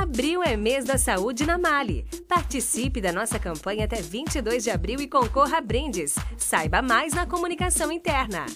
Abril é mês da saúde na Mali. Participe da nossa campanha até 22 de abril e concorra a brindes. Saiba mais na comunicação interna.